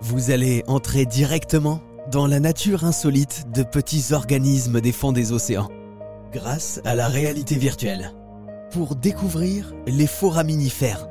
Vous allez entrer directement dans la nature insolite de petits organismes des fonds des océans, grâce à la réalité virtuelle, pour découvrir les foraminifères,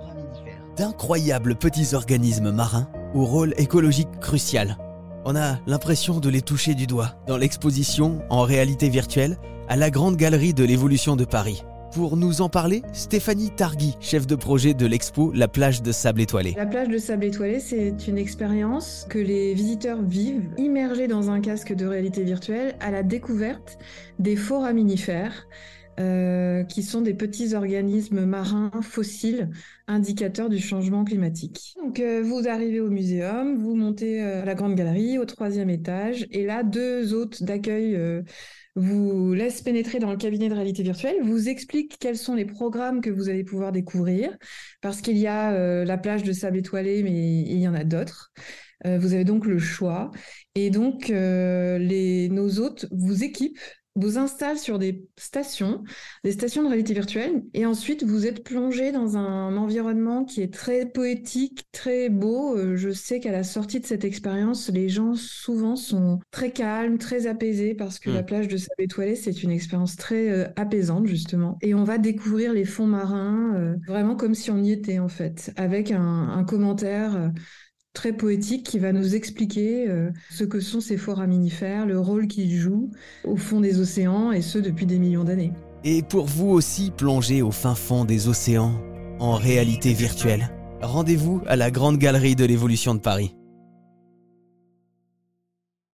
d'incroyables petits organismes marins au rôle écologique crucial. On a l'impression de les toucher du doigt dans l'exposition en réalité virtuelle à la Grande Galerie de l'Évolution de Paris. Pour nous en parler, Stéphanie Targui, chef de projet de l'expo La plage de sable étoilé. La plage de sable étoilé, c'est une expérience que les visiteurs vivent immergés dans un casque de réalité virtuelle à la découverte des foraminifères. Euh, qui sont des petits organismes marins fossiles indicateurs du changement climatique. Donc euh, vous arrivez au muséum, vous montez euh, à la grande galerie au troisième étage, et là deux hôtes d'accueil vous laisse pénétrer dans le cabinet de réalité virtuelle, vous explique quels sont les programmes que vous allez pouvoir découvrir, parce qu'il y a euh, la plage de sable étoilé, mais il y en a d'autres. Euh, vous avez donc le choix. Et donc, euh, les, nos hôtes vous équipent vous installe sur des stations, des stations de réalité virtuelle, et ensuite vous êtes plongé dans un environnement qui est très poétique, très beau. Euh, je sais qu'à la sortie de cette expérience, les gens souvent sont très calmes, très apaisés, parce que la hmm. plage de sable étoilé, c'est une expérience très euh, apaisante, justement. Et on va découvrir les fonds marins, euh, vraiment comme si on y était, en fait, avec un, un commentaire très poétique qui va nous expliquer euh, ce que sont ces foraminifères, le rôle qu'ils jouent au fond des océans et ce depuis des millions d'années. Et pour vous aussi plonger au fin fond des océans en réalité virtuelle, rendez-vous à la Grande Galerie de l'Évolution de Paris.